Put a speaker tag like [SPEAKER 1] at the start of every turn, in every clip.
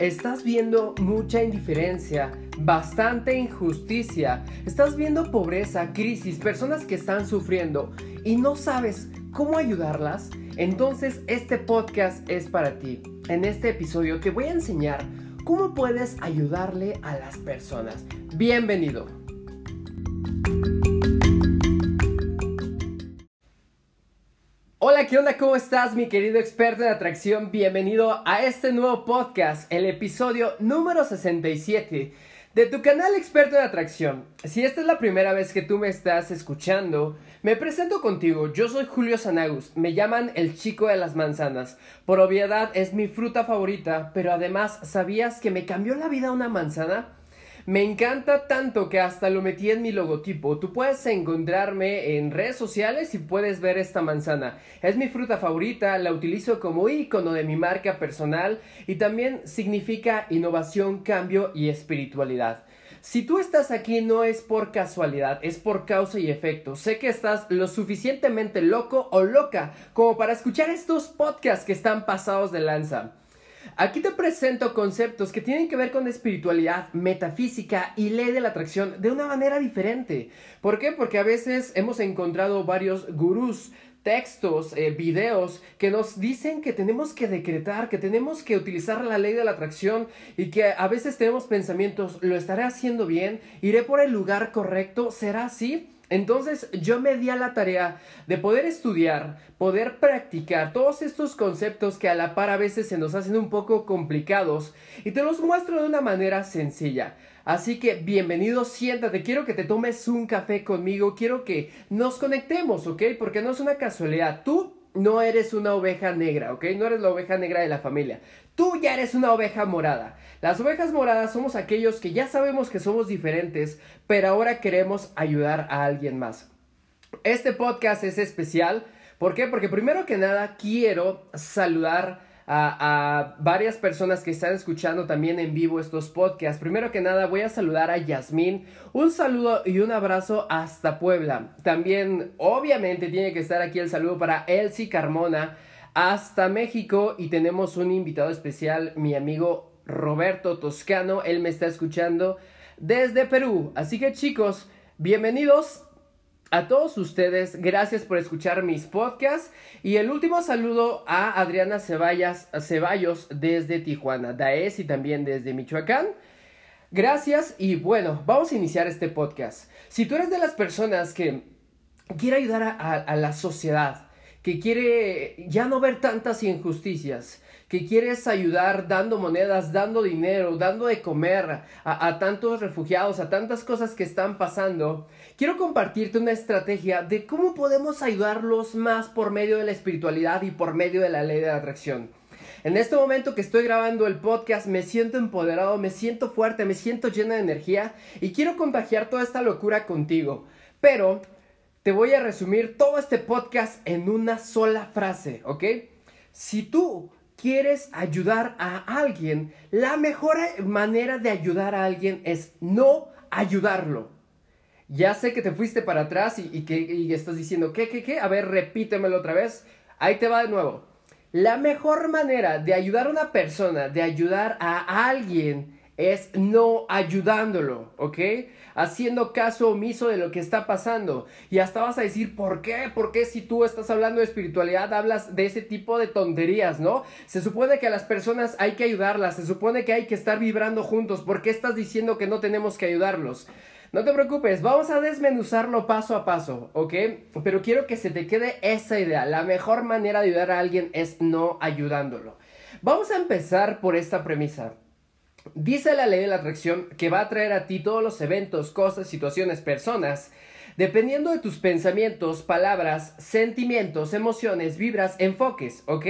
[SPEAKER 1] Estás viendo mucha indiferencia, bastante injusticia, estás viendo pobreza, crisis, personas que están sufriendo y no sabes cómo ayudarlas. Entonces este podcast es para ti. En este episodio te voy a enseñar cómo puedes ayudarle a las personas. Bienvenido. ¿Qué onda? ¿Cómo estás, mi querido experto en atracción? Bienvenido a este nuevo podcast, el episodio número 67 de tu canal experto en atracción. Si esta es la primera vez que tú me estás escuchando, me presento contigo. Yo soy Julio Sanagus. Me llaman el chico de las manzanas. Por obviedad es mi fruta favorita, pero además, ¿sabías que me cambió la vida una manzana? Me encanta tanto que hasta lo metí en mi logotipo. Tú puedes encontrarme en redes sociales y puedes ver esta manzana. Es mi fruta favorita, la utilizo como icono de mi marca personal y también significa innovación, cambio y espiritualidad. Si tú estás aquí no es por casualidad, es por causa y efecto. Sé que estás lo suficientemente loco o loca como para escuchar estos podcasts que están pasados de lanza. Aquí te presento conceptos que tienen que ver con espiritualidad, metafísica y ley de la atracción de una manera diferente. ¿Por qué? Porque a veces hemos encontrado varios gurús textos, eh, videos que nos dicen que tenemos que decretar, que tenemos que utilizar la ley de la atracción y que a veces tenemos pensamientos, ¿lo estaré haciendo bien? ¿Iré por el lugar correcto? ¿Será así? Entonces yo me di a la tarea de poder estudiar, poder practicar todos estos conceptos que a la par a veces se nos hacen un poco complicados y te los muestro de una manera sencilla. Así que bienvenido, siéntate, quiero que te tomes un café conmigo, quiero que nos conectemos, ¿ok? Porque no es una casualidad, tú no eres una oveja negra, ¿ok? No eres la oveja negra de la familia. Tú ya eres una oveja morada. Las ovejas moradas somos aquellos que ya sabemos que somos diferentes, pero ahora queremos ayudar a alguien más. Este podcast es especial. ¿Por qué? Porque primero que nada quiero saludar a, varias personas que están escuchando también en vivo estos podcasts. Primero que nada voy a saludar a Yasmín. Un saludo y un abrazo hasta Puebla. También obviamente tiene que estar aquí el saludo para Elsie Carmona hasta México y tenemos un invitado especial, mi amigo Roberto Toscano. Él me está escuchando desde Perú. Así que chicos, bienvenidos a todos ustedes, gracias por escuchar mis podcasts. Y el último saludo a Adriana Ceballos desde Tijuana, Daes y también desde Michoacán. Gracias y bueno, vamos a iniciar este podcast. Si tú eres de las personas que quiere ayudar a la sociedad, que quiere ya no ver tantas injusticias, que quieres ayudar dando monedas, dando dinero, dando de comer a, tantos refugiados, a tantas cosas que están pasando, quiero compartirte una estrategia de cómo podemos ayudarlos más por medio de la espiritualidad y por medio de la ley de atracción. En este momento que estoy grabando el podcast me siento empoderado, me siento fuerte, me siento llena de energía y quiero contagiar toda esta locura contigo. Pero te voy a resumir todo este podcast en una sola frase, ¿ok? Si tú quieres ayudar a alguien, la mejor manera de ayudar a alguien es no ayudarlo. Ya sé que te fuiste para atrás y, que estás diciendo, ¿qué, qué, qué? A ver, repítemelo otra vez. Ahí te va de nuevo. La mejor manera de ayudar a una persona, de ayudar a alguien, es no ayudándolo, ¿ok? Haciendo caso omiso de lo que está pasando. Y hasta vas a decir, ¿por qué? ¿Por qué si tú estás hablando de espiritualidad hablas de ese tipo de tonterías, ¿no? Se supone que a las personas hay que ayudarlas, se supone que hay que estar vibrando juntos. ¿Por qué estás diciendo que no tenemos que ayudarlos? No te preocupes, vamos a desmenuzarlo paso a paso, ¿ok? Pero quiero que se te quede esa idea. La mejor manera de ayudar a alguien es no ayudándolo. Vamos a empezar por esta premisa. Dice la ley de la atracción que va a traer a ti todos los eventos, cosas, situaciones, personas, dependiendo de tus pensamientos, palabras, sentimientos, emociones, vibras, enfoques, ¿ok?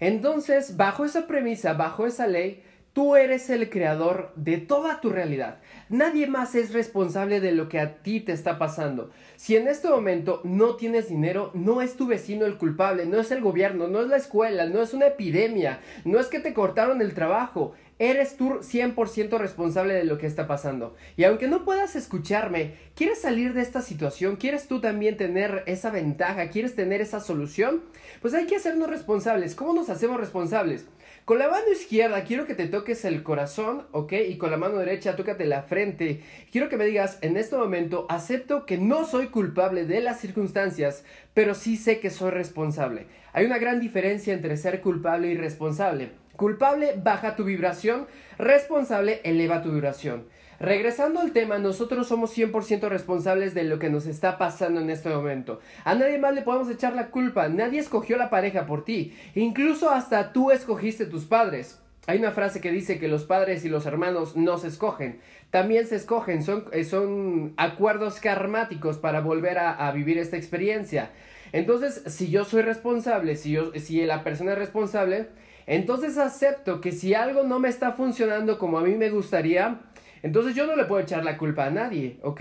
[SPEAKER 1] Entonces, bajo esa premisa, bajo esa ley, Tú eres el creador de toda tu realidad. Nadie más es responsable de lo que a ti te está pasando. Si en este momento no tienes dinero, no es tu vecino el culpable, no es el gobierno, no es la escuela, no es una epidemia, no es que te cortaron el trabajo. eres tú 100% responsable de lo que está pasando. Y aunque no puedas escucharme, ¿quieres salir de esta situación? ¿Quieres tú también tener esa ventaja? ¿Quieres tener esa solución? Pues hay que hacernos responsables. ¿Cómo nos hacemos responsables? Con la mano izquierda quiero que te toques el corazón, ¿ok? Y con la mano derecha tócate la frente. Quiero que me digas, en este momento acepto que no soy culpable de las circunstancias, pero sí sé que soy responsable. Hay una gran diferencia entre ser culpable y responsable. Culpable baja tu vibración, responsable eleva tu vibración. Regresando al tema, nosotros somos 100% responsables de lo que nos está pasando en este momento. A nadie más le podemos echar la culpa, nadie escogió la pareja por ti, incluso hasta tú escogiste tus padres. Hay una frase que dice que los padres y los hermanos no se escogen, también se escogen, son, eh, son acuerdos karmáticos para volver a, vivir esta experiencia. Entonces, si yo soy responsable, si, yo, si la persona es responsable, entonces acepto que si algo no me está funcionando como a mí me gustaría, entonces yo no le puedo echar la culpa a nadie, ¿ok?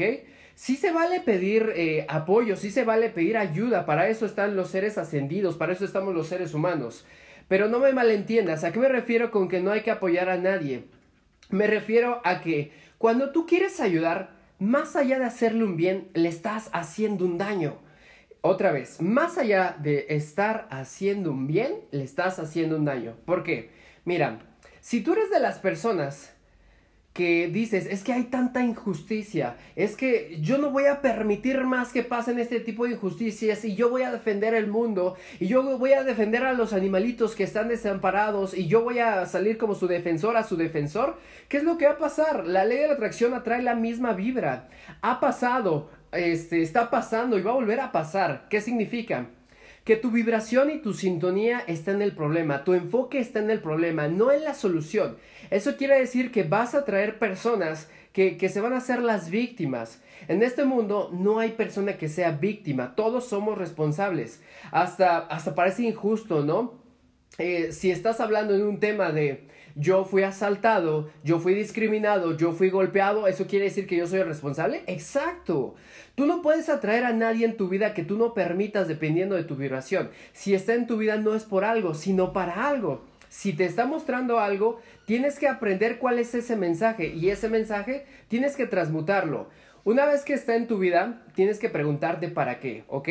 [SPEAKER 1] Sí se vale pedir eh, apoyo, sí se vale pedir ayuda, para eso están los seres ascendidos, para eso estamos los seres humanos. Pero no me malentiendas, ¿a qué me refiero con que no hay que apoyar a nadie? Me refiero a que cuando tú quieres ayudar, más allá de hacerle un bien, le estás haciendo un daño. Otra vez, más allá de estar haciendo un bien, le estás haciendo un daño. ¿Por qué? Mira, si tú eres de las personas que dices, es que hay tanta injusticia, es que yo no voy a permitir más que pasen este tipo de injusticias y yo voy a defender el mundo y yo voy a defender a los animalitos que están desamparados y yo voy a salir como su defensor a su defensor, ¿qué es lo que va a pasar? La ley de la atracción atrae la misma vibra. Ha pasado, este, está pasando y va a volver a pasar. ¿Qué significa? Que tu vibración y tu sintonía está en el problema, tu enfoque está en el problema, no en la solución. Eso quiere decir que vas a traer personas que, que se van a hacer las víctimas. En este mundo no hay persona que sea víctima, todos somos responsables. Hasta, hasta parece injusto, ¿no? Eh, si estás hablando de un tema de yo fui asaltado, yo fui discriminado, yo fui golpeado, ¿eso quiere decir que yo soy el responsable? Exacto. Tú no puedes atraer a nadie en tu vida que tú no permitas dependiendo de tu vibración. Si está en tu vida no es por algo, sino para algo. Si te está mostrando algo, tienes que aprender cuál es ese mensaje y ese mensaje tienes que transmutarlo. Una vez que está en tu vida, tienes que preguntarte para qué, ¿ok?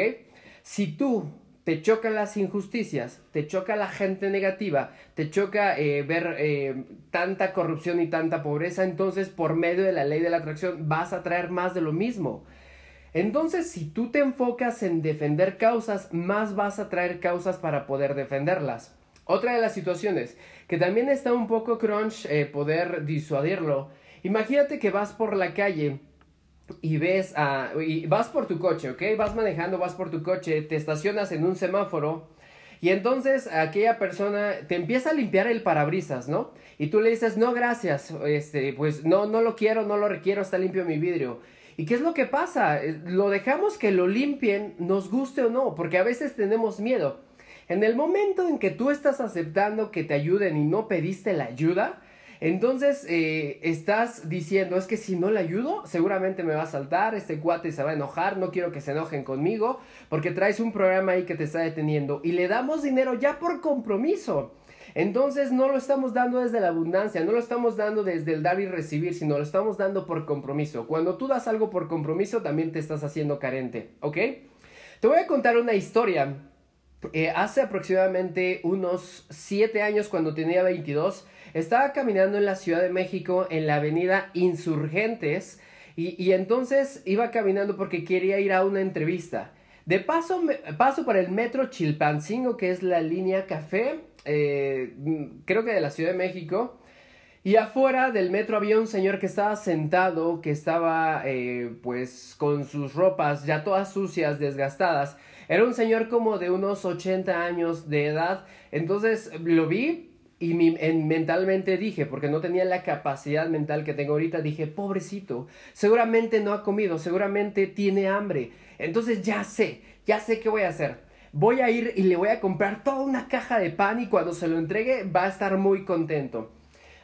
[SPEAKER 1] Si tú te chocan las injusticias, te choca la gente negativa, te choca eh, ver eh, tanta corrupción y tanta pobreza, entonces por medio de la ley de la atracción vas a traer más de lo mismo. Entonces, si tú te enfocas en defender causas, más vas a traer causas para poder defenderlas. Otra de las situaciones que también está un poco crunch eh, poder disuadirlo. Imagínate que vas por la calle y ves a, y vas por tu coche, ¿ok? Vas manejando, vas por tu coche, te estacionas en un semáforo y entonces aquella persona te empieza a limpiar el parabrisas, ¿no? Y tú le dices, no, gracias, este, pues no, no lo quiero, no lo requiero, está limpio mi vidrio. ¿Y qué es lo que pasa? Eh, lo dejamos que lo limpien, nos guste o no, porque a veces tenemos miedo. En el momento en que tú estás aceptando que te ayuden y no pediste la ayuda, entonces eh, estás diciendo, es que si no le ayudo, seguramente me va a saltar, este cuate se va a enojar, no quiero que se enojen conmigo, porque traes un programa ahí que te está deteniendo y le damos dinero ya por compromiso. Entonces no lo estamos dando desde la abundancia, no lo estamos dando desde el dar y recibir, sino lo estamos dando por compromiso. Cuando tú das algo por compromiso, también te estás haciendo carente, ¿ok? Te voy a contar una historia. Eh, hace aproximadamente unos 7 años, cuando tenía 22, estaba caminando en la Ciudad de México en la avenida Insurgentes y, entonces iba caminando porque quería ir a una entrevista. De paso, paso por el metro Chilpancingo, que es la línea café, eh, creo que de la Ciudad de México. Y afuera del metro había un señor que estaba sentado, que estaba eh, pues con sus ropas ya todas sucias, desgastadas. Era un señor como de unos 80 años de edad. Entonces lo vi, y mentalmente dije, porque no tenía la capacidad mental que tengo ahorita, dije, pobrecito, seguramente no ha comido, seguramente tiene hambre. Entonces ya sé, ya sé qué voy a hacer. Voy a ir y le voy a comprar toda una caja de pan y cuando se lo entregue va a estar muy contento.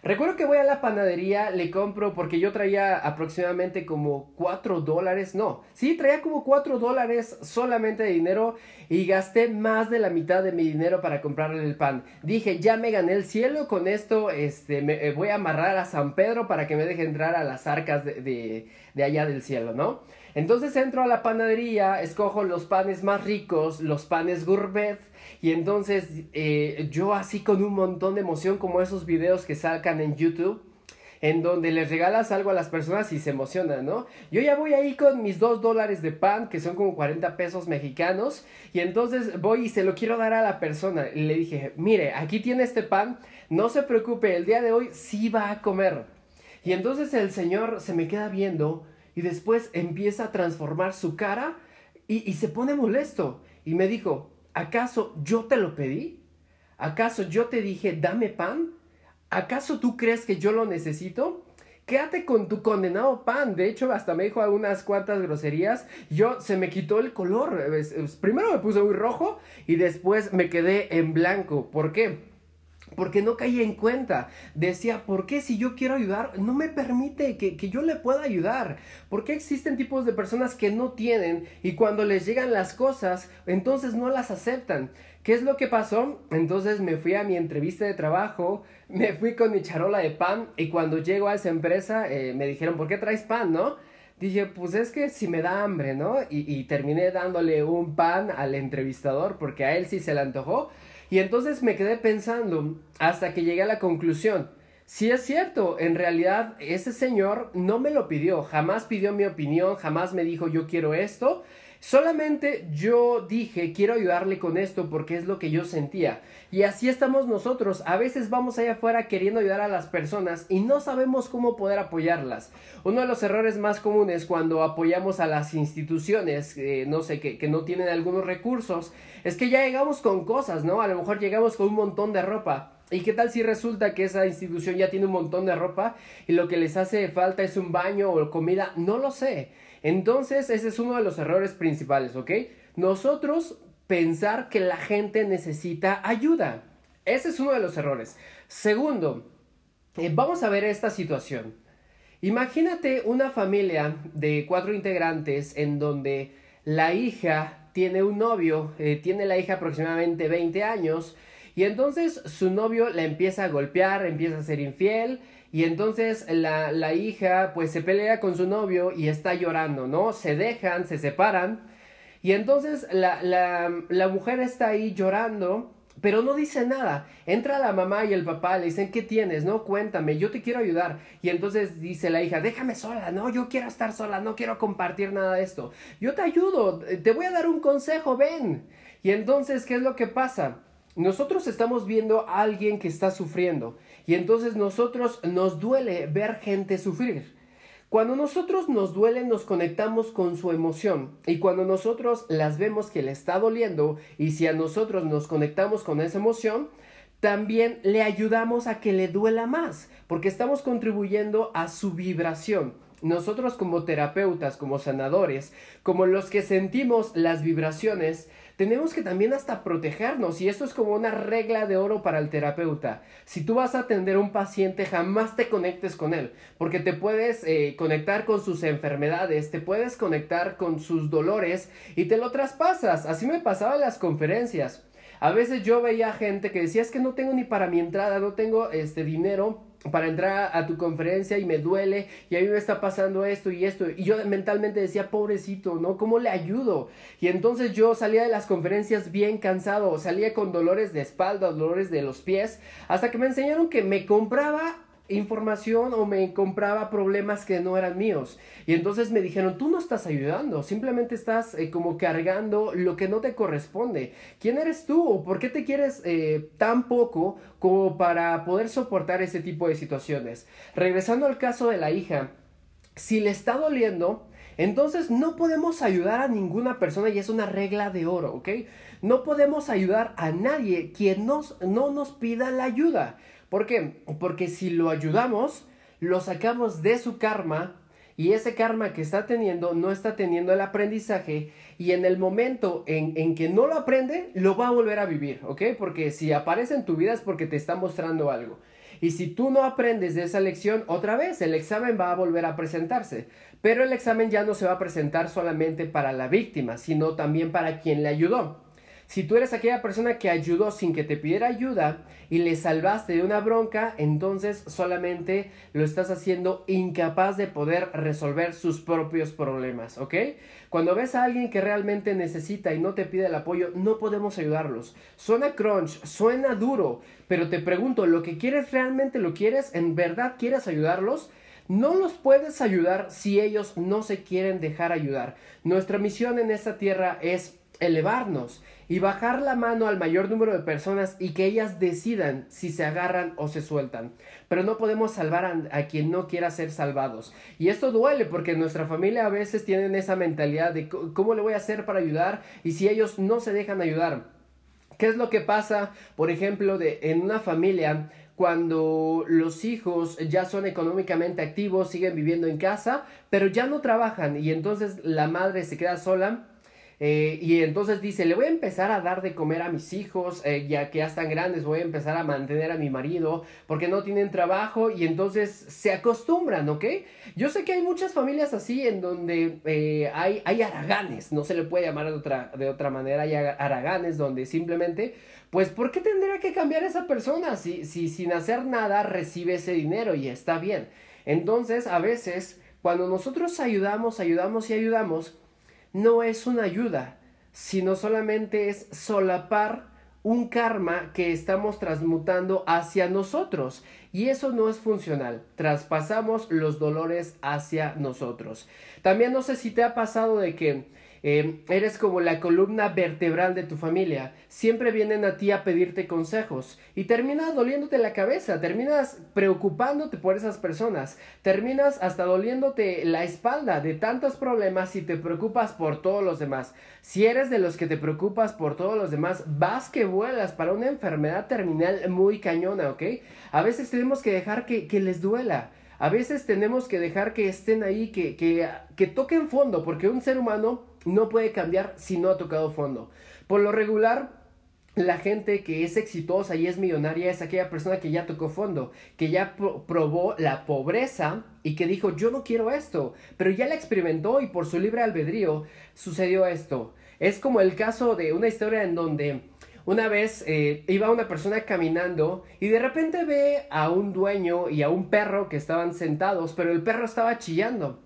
[SPEAKER 1] Recuerdo que voy a la panadería, le compro porque yo traía aproximadamente como 4 dólares, no, sí, traía como 4 dólares solamente de dinero y gasté más de la mitad de mi dinero para comprarle el pan. Dije, ya me gané el cielo, con esto este, me, eh, voy a amarrar a San Pedro para que me deje entrar a las arcas de, de, de allá del cielo, ¿no? Entonces entro a la panadería, escojo los panes más ricos, los panes gourmet, y entonces eh, yo así con un montón de emoción como esos videos que sacan en YouTube en donde les regalas algo a las personas y se emocionan, ¿no? Yo ya voy ahí con mis dos dólares de pan, que son como 40 pesos mexicanos, y entonces voy y se lo quiero dar a la persona. Y le dije, mire, aquí tiene este pan, no se preocupe, el día de hoy sí va a comer. Y entonces el señor se me queda viendo y después empieza a transformar su cara y, se pone molesto. Y me dijo, ¿acaso yo te lo pedí? ¿Acaso yo te dije, dame pan? ¿Acaso tú crees que yo lo necesito? Quédate con tu condenado pan. De hecho, hasta me dijo algunas cuantas groserías. Yo se me quitó el color. Primero me puse muy rojo y después me quedé en blanco. ¿Por qué? Porque no caía en cuenta. Decía, ¿por qué si yo quiero ayudar no me permite que, que, yo le pueda ayudar? ¿Por qué existen tipos de personas que no tienen y cuando les llegan las cosas, entonces no las aceptan? ¿Qué es lo que pasó? Entonces me fui a mi entrevista de trabajo, me fui con mi charola de pan y cuando llego a esa empresa eh, me dijeron, ¿por qué traes pan, no? Dije, pues es que si me da hambre, ¿no? Y, y terminé dándole un pan al entrevistador porque a él sí se le antojó. Y entonces me quedé pensando hasta que llegué a la conclusión. Si es cierto, en realidad ese señor no me lo pidió, jamás pidió mi opinión, jamás me dijo yo quiero esto, Solamente yo dije, quiero ayudarle con esto porque es lo que yo sentía. Y así estamos nosotros. A veces vamos allá afuera queriendo ayudar a las personas y no sabemos cómo poder apoyarlas. Uno de los errores más comunes cuando apoyamos a las instituciones, eh, no sé, que, que no tienen algunos recursos, es que ya llegamos con cosas, ¿no? A lo mejor llegamos con un montón de ropa. ¿Y qué tal si resulta que esa institución ya tiene un montón de ropa y lo que les hace falta es un baño o comida? No lo sé. Entonces, ese es uno de los errores principales, ¿ok? Nosotros pensar que la gente necesita ayuda. Ese es uno de los errores. Segundo, eh, vamos a ver esta situación. Imagínate una familia de cuatro integrantes en donde la hija tiene un novio, eh, tiene la hija aproximadamente 20 años, y entonces su novio la empieza a golpear, empieza a ser infiel, y entonces la, la, hija pues se pelea con su novio y está llorando, ¿no? Se dejan, se separan. Y entonces la, la, la mujer está ahí llorando, pero no dice nada. Entra la mamá y el papá, le dicen, ¿qué tienes? No, cuéntame, yo te quiero ayudar. Y entonces dice la hija, déjame sola, no, yo quiero estar sola, no quiero compartir nada de esto. Yo te ayudo, te voy a dar un consejo, ven. Y entonces, ¿qué es lo que pasa? Nosotros estamos viendo a alguien que está sufriendo y entonces nosotros nos duele ver gente sufrir. Cuando nosotros nos duele nos conectamos con su emoción y cuando nosotros las vemos que le está doliendo y si a nosotros nos conectamos con esa emoción, también le ayudamos a que le duela más porque estamos contribuyendo a su vibración. Nosotros como terapeutas, como sanadores, como los que sentimos las vibraciones, tenemos que también hasta protegernos y esto es como una regla de oro para el terapeuta. Si tú vas a atender a un paciente, jamás te conectes con él, porque te puedes eh, conectar con sus enfermedades, te puedes conectar con sus dolores y te lo traspasas. Así me pasaba en las conferencias. A veces yo veía gente que decía es que no tengo ni para mi entrada, no tengo este dinero para entrar a tu conferencia y me duele y a mí me está pasando esto y esto. Y yo mentalmente decía pobrecito no cómo le ayudo y entonces yo salía de las conferencias bien cansado salía con dolores de espalda dolores de los pies hasta que me enseñaron que me compraba información o me compraba problemas que no eran míos. Y entonces me dijeron, tú no estás ayudando, simplemente estás eh, como cargando lo que no te corresponde. ¿Quién eres tú por qué te quieres eh, tan poco como para poder soportar ese tipo de situaciones? Regresando al caso de la hija, si le está doliendo, entonces no podemos ayudar a ninguna persona y es una regla de oro, ¿ok? No podemos ayudar a nadie quien nos, no nos pida la ayuda. ¿Por qué? Porque si lo ayudamos, lo sacamos de su karma y ese karma que está teniendo no está teniendo el aprendizaje y en el momento en, que no lo aprende, lo va a volver a vivir, ¿ok? Porque si aparece en tu vida es porque te está mostrando algo. Y si tú no aprendes de esa lección, otra vez el examen va a volver a presentarse. Pero el examen ya no se va a presentar solamente para la víctima, sino también para quien le ayudó. Si tú eres aquella persona que ayudó sin que te pidiera ayuda y le salvaste de una bronca, entonces solamente lo estás haciendo incapaz de poder resolver sus propios problemas, ¿ok? Cuando ves a alguien que realmente necesita y no te pide el apoyo, no podemos ayudarlos. Suena crunch, suena duro, pero te pregunto, ¿lo que quieres realmente lo quieres? ¿En verdad quieres ayudarlos? No los puedes ayudar si ellos no se quieren dejar ayudar. Nuestra misión en esta tierra es elevarnos y bajar la mano al mayor número de personas y que ellas decidan si se agarran o se sueltan. Pero no podemos salvar a, quien no quiera ser salvados. Y esto duele porque nuestra familia a veces tienen esa mentalidad de cómo le voy a hacer para ayudar y si ellos no se dejan ayudar. ¿Qué es lo que pasa, por ejemplo, de, en una familia cuando los hijos ya son económicamente activos, siguen viviendo en casa, pero ya no trabajan y entonces la madre se queda sola eh, y entonces dice, le voy a empezar a dar de comer a mis hijos, eh, ya que ya están grandes, voy a empezar a mantener a mi marido, porque no tienen trabajo y entonces se acostumbran, ¿ok? Yo sé que hay muchas familias así en donde eh, hay, hay araganes, no se le puede llamar de otra, de otra manera, hay araganes donde simplemente, pues, ¿por qué tendría que cambiar esa persona si, si sin hacer nada recibe ese dinero y está bien? Entonces, a veces, cuando nosotros ayudamos, ayudamos y ayudamos, no es una ayuda, sino solamente es solapar un karma que estamos transmutando hacia nosotros. Y eso no es funcional. Traspasamos los dolores hacia nosotros. También no sé si te ha pasado de que eh, eres como la columna vertebral de tu familia. Siempre vienen a ti a pedirte consejos y terminas doliéndote la cabeza, terminas preocupándote por esas personas, terminas hasta doliéndote la espalda de tantos problemas y te preocupas por todos los demás. Si eres de los que te preocupas por todos los demás, vas que vuelas para una enfermedad terminal muy cañona, ¿ok? A veces tenemos que dejar que, que les duela. A veces tenemos que dejar que estén ahí, que, que, que toquen fondo, porque un ser humano no puede cambiar si no ha tocado fondo. Por lo regular, la gente que es exitosa y es millonaria es aquella persona que ya tocó fondo, que ya probó la pobreza y que dijo yo no quiero esto, pero ya la experimentó y por su libre albedrío sucedió esto. Es como el caso de una historia en donde una vez eh, iba una persona caminando y de repente ve a un dueño y a un perro que estaban sentados, pero el perro estaba chillando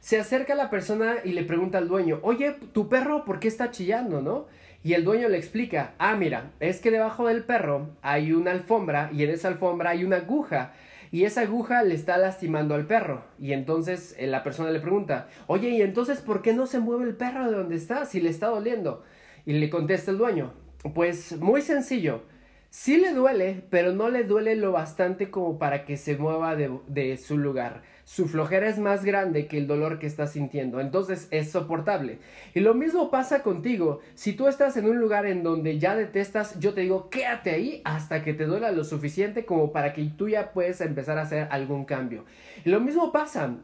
[SPEAKER 1] se acerca la persona y le pregunta al dueño, oye, tu perro, ¿por qué está chillando, no? Y el dueño le explica, ah, mira, es que debajo del perro hay una alfombra y en esa alfombra hay una aguja y esa aguja le está lastimando al perro. Y entonces eh, la persona le pregunta, oye, ¿y entonces por qué no se mueve el perro de donde está si le está doliendo? Y le contesta el dueño, pues muy sencillo, sí le duele, pero no le duele lo bastante como para que se mueva de, su lugar su flojera es más grande que el dolor que está sintiendo, entonces es soportable. Y lo mismo pasa contigo, si tú estás en un lugar en donde ya detestas, yo te digo, quédate ahí hasta que te duela lo suficiente como para que tú ya puedas empezar a hacer algún cambio. Lo mismo pasa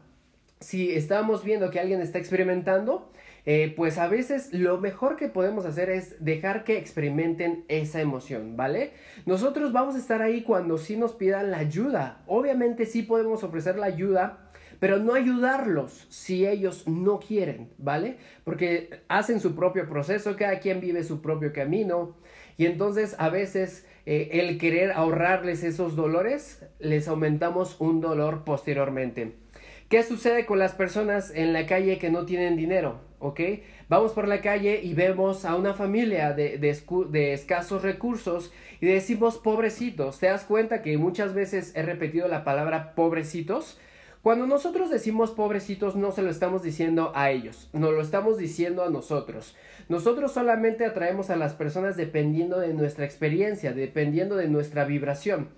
[SPEAKER 1] si estamos viendo que alguien está experimentando, eh, pues a veces lo mejor que podemos hacer es dejar que experimenten esa emoción, ¿vale? Nosotros vamos a estar ahí cuando sí nos pidan la ayuda. Obviamente sí podemos ofrecer la ayuda, pero no ayudarlos si ellos no quieren, ¿vale? Porque hacen su propio proceso, cada quien vive su propio camino y entonces a veces eh, el querer ahorrarles esos dolores, les aumentamos un dolor posteriormente. ¿Qué sucede con las personas en la calle que no tienen dinero? ¿Ok? Vamos por la calle y vemos a una familia de, de, escasos recursos y decimos pobrecitos. ¿Te das cuenta que muchas veces he repetido la palabra pobrecitos? Cuando nosotros decimos pobrecitos no se lo estamos diciendo a ellos, no lo estamos diciendo a nosotros. Nosotros solamente atraemos a las personas dependiendo de nuestra experiencia, dependiendo de nuestra vibración.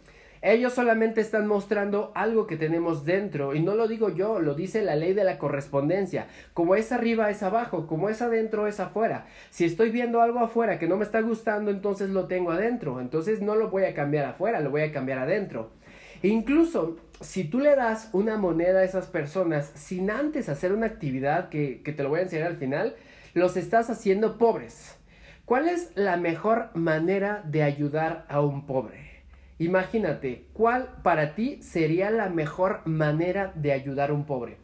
[SPEAKER 1] Ellos solamente están mostrando algo que tenemos dentro y no lo digo yo, lo dice la ley de la correspondencia. Como es arriba es abajo, como es adentro es afuera. Si estoy viendo algo afuera que no me está gustando, entonces lo tengo adentro. Entonces no lo voy a cambiar afuera, lo voy a cambiar adentro. incluso si tú le das una moneda a esas personas sin antes hacer una actividad que, que te lo voy a enseñar al final, los estás haciendo pobres. ¿Cuál es la mejor manera de ayudar a un pobre? Imagínate, ¿cuál para ti sería la mejor manera de ayudar a un pobre?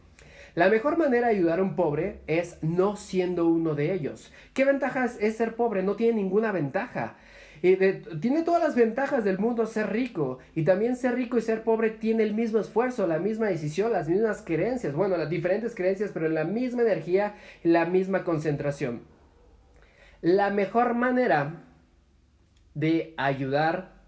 [SPEAKER 1] La mejor manera de ayudar a un pobre es no siendo uno de ellos. ¿Qué ventajas es ser pobre? No tiene ninguna ventaja. tiene todas las ventajas del mundo ser rico. Y también ser rico y ser pobre tiene el mismo esfuerzo, la misma decisión, las mismas creencias. Bueno, las diferentes creencias, pero la misma energía la misma concentración. La mejor manera de ayudar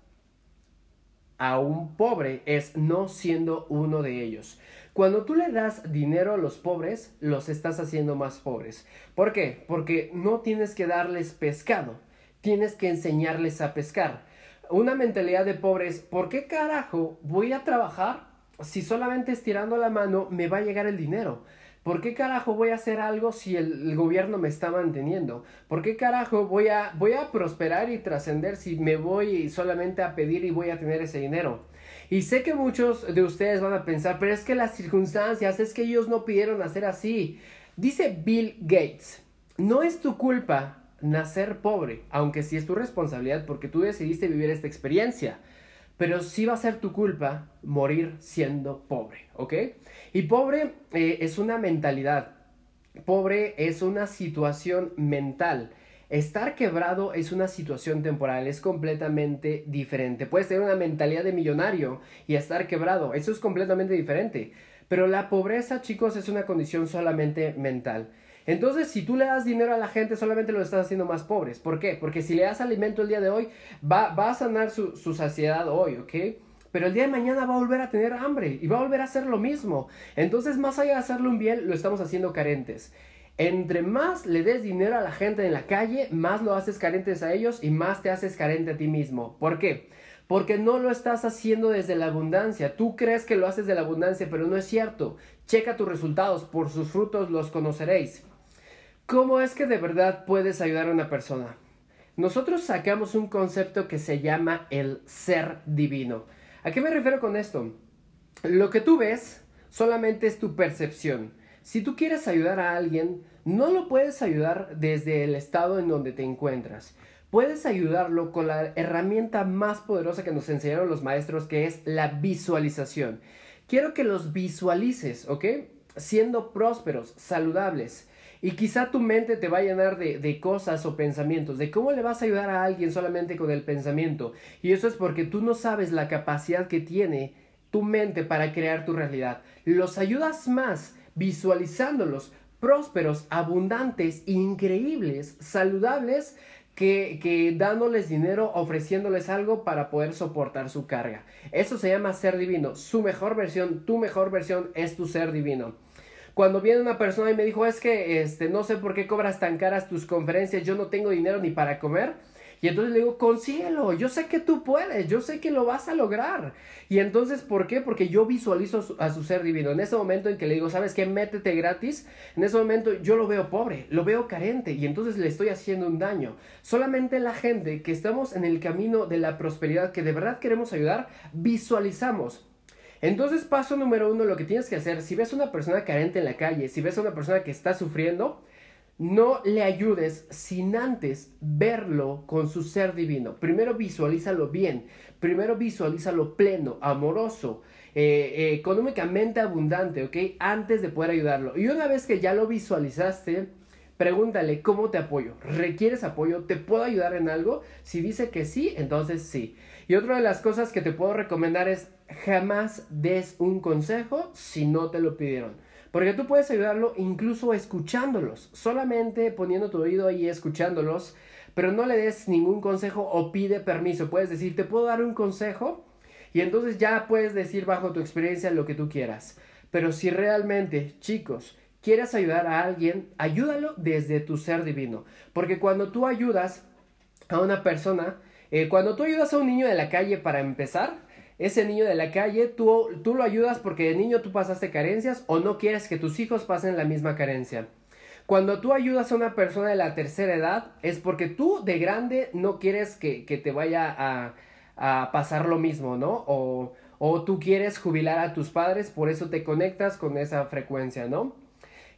[SPEAKER 1] a un pobre es no siendo uno de ellos. Cuando tú le das dinero a los pobres, los estás haciendo más pobres. ¿Por qué? Porque no tienes que darles pescado, tienes que enseñarles a pescar. Una mentalidad de pobres, ¿por qué carajo voy a trabajar si solamente estirando la mano me va a llegar el dinero? ¿Por qué carajo voy a hacer algo si el, gobierno me está manteniendo? ¿Por qué carajo voy a, voy a prosperar y trascender si me voy solamente a pedir y voy a tener ese dinero? Y sé que muchos de ustedes van a pensar, pero es que las circunstancias, es que ellos no pidieron hacer así. Dice Bill Gates, no es tu culpa nacer pobre, aunque sí es tu responsabilidad porque tú decidiste vivir esta experiencia. Pero sí va a ser tu culpa morir siendo pobre, ¿ok? Y pobre eh, es una mentalidad. Pobre es una situación mental. Estar quebrado es una situación temporal, es completamente diferente. Puedes tener una mentalidad de millonario y estar quebrado, eso es completamente diferente. Pero la pobreza, chicos, es una condición solamente mental. Entonces, si tú le das dinero a la gente, solamente lo estás haciendo más pobres. ¿Por qué? Porque si le das alimento el día de hoy, va, a sanar su, su saciedad hoy, ¿ok? pero el día de mañana va a volver a tener hambre y va a volver a hacer lo mismo. Entonces, más allá de hacerle un bien, lo estamos haciendo carentes. Entre más le des dinero a la gente en la calle, más lo haces carentes a ellos y más te haces carente a ti mismo. ¿Por qué? Porque no lo estás haciendo desde la abundancia. Tú crees que lo haces de la abundancia, pero no es cierto. Checa tus resultados, por sus frutos los conoceréis. ¿Cómo es que de verdad puedes ayudar a una persona? Nosotros sacamos un concepto que se llama el ser divino. ¿A qué me refiero con esto? Lo que tú ves solamente es tu percepción. Si tú quieres ayudar a alguien, no lo puedes ayudar desde el estado en donde te encuentras. Puedes ayudarlo con la herramienta más poderosa que nos enseñaron los maestros, que es la visualización. Quiero que los visualices, ¿ok? Siendo prósperos, saludables. Y quizá tu mente te va a llenar de, de, cosas o pensamientos, de cómo le vas a ayudar a alguien solamente con el pensamiento. Y eso es porque tú no sabes la capacidad que tiene tu mente para crear tu realidad. Los ayudas más visualizándolos prósperos, abundantes, increíbles, saludables, que, que, dándoles dinero, ofreciéndoles algo para poder soportar su carga. Eso se llama ser divino. Su mejor versión, tu mejor versión es tu ser divino. Cuando viene una persona y me dijo, es que este, no sé por qué cobras tan caras tus conferencias, yo no tengo dinero ni para comer y entonces le digo, consíguelo, yo sé que tú puedes, yo sé que lo vas a lograr. Y entonces, ¿por qué? Porque yo visualizo a su, ser divino. En ese momento en que le digo, ¿sabes qué? Métete gratis. En ese momento yo lo veo pobre, lo veo carente y entonces le estoy haciendo un daño. Solamente la gente que estamos en el camino de la prosperidad, que de verdad queremos ayudar, visualizamos. Entonces, paso número uno, lo que tienes que hacer, si ves a una persona carente en la calle, si ves a una persona que está sufriendo, no le ayudes sin antes verlo con su ser divino. Primero visualízalo bien, primero visualízalo pleno, amoroso, eh, eh, económicamente abundante, ¿ok? Antes de poder ayudarlo. Y una vez que ya lo visualizaste, pregúntale, ¿cómo te apoyo? ¿Requieres apoyo? ¿Te puedo ayudar en algo? Si dice que sí, entonces sí. Y otra de las cosas que te puedo recomendar es jamás des un consejo si no te lo pidieron. Porque tú puedes ayudarlo incluso escuchándolos, solamente poniendo tu oído ahí escuchándolos, pero no le des ningún consejo o pide permiso. Puedes decir, ¿te puedo dar un consejo? Y entonces ya puedes decir bajo tu experiencia lo que tú quieras. Pero si realmente, chicos, quieres ayudar a alguien, ayúdalo desde tu ser divino. Porque cuando tú ayudas a una persona, eh, cuando tú ayudas a un niño de la calle para empezar, ese niño de la calle, tú, tú lo ayudas porque de niño tú pasaste carencias o no quieres que tus hijos pasen la misma carencia. Cuando tú ayudas a una persona de la tercera edad, es porque tú de grande no quieres que, te vaya a, a, pasar lo mismo, ¿no? O, o, tú quieres jubilar a tus padres, por eso te conectas con esa frecuencia, ¿no?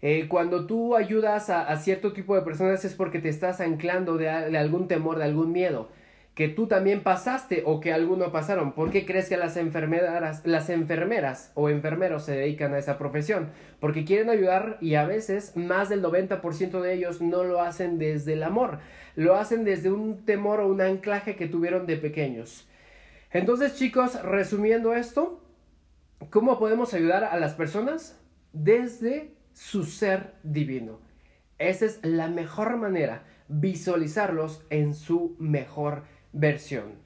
[SPEAKER 1] Eh, cuando tú ayudas a, cierto tipo de personas es porque te estás anclando de algún temor, de algún miedo. Que tú también pasaste o que alguno pasaron. ¿Por qué crees que las enfermeras, las enfermeras o enfermeros se dedican a esa profesión? Porque quieren ayudar y a veces más del 90% de ellos no lo hacen desde el amor, lo hacen desde un temor o un anclaje que tuvieron de pequeños. Entonces chicos, resumiendo esto, ¿cómo podemos ayudar a las personas? Desde su ser divino. Esa es la mejor manera, visualizarlos en su mejor versión.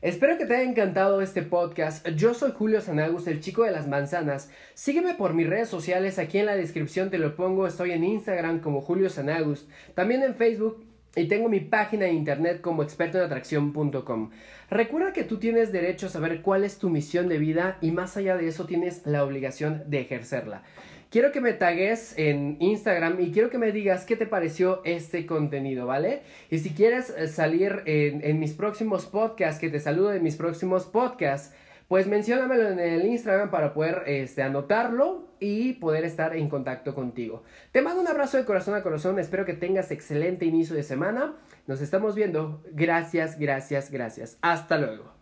[SPEAKER 1] Espero que te haya encantado este podcast. Yo soy Julio Sanagus, el chico de las manzanas. Sígueme por mis redes sociales, aquí en la descripción te lo pongo. Estoy en Instagram como Julio Sanagus, también en Facebook y tengo mi página de internet como expertoenatracción.com. Recuerda que tú tienes derecho a saber cuál es tu misión de vida y más allá de eso tienes la obligación de ejercerla. Quiero que me tagues en Instagram y quiero que me digas qué te pareció este contenido, ¿vale? Y si quieres eh, salir en, mis próximos podcasts, que te saludo en mis próximos podcasts, pues menciónamelo en el Instagram para poder este, anotarlo y poder estar en contacto contigo. Te mando un abrazo de corazón a corazón, espero que tengas excelente inicio de semana. Nos estamos viendo. Gracias, gracias, gracias. Hasta luego.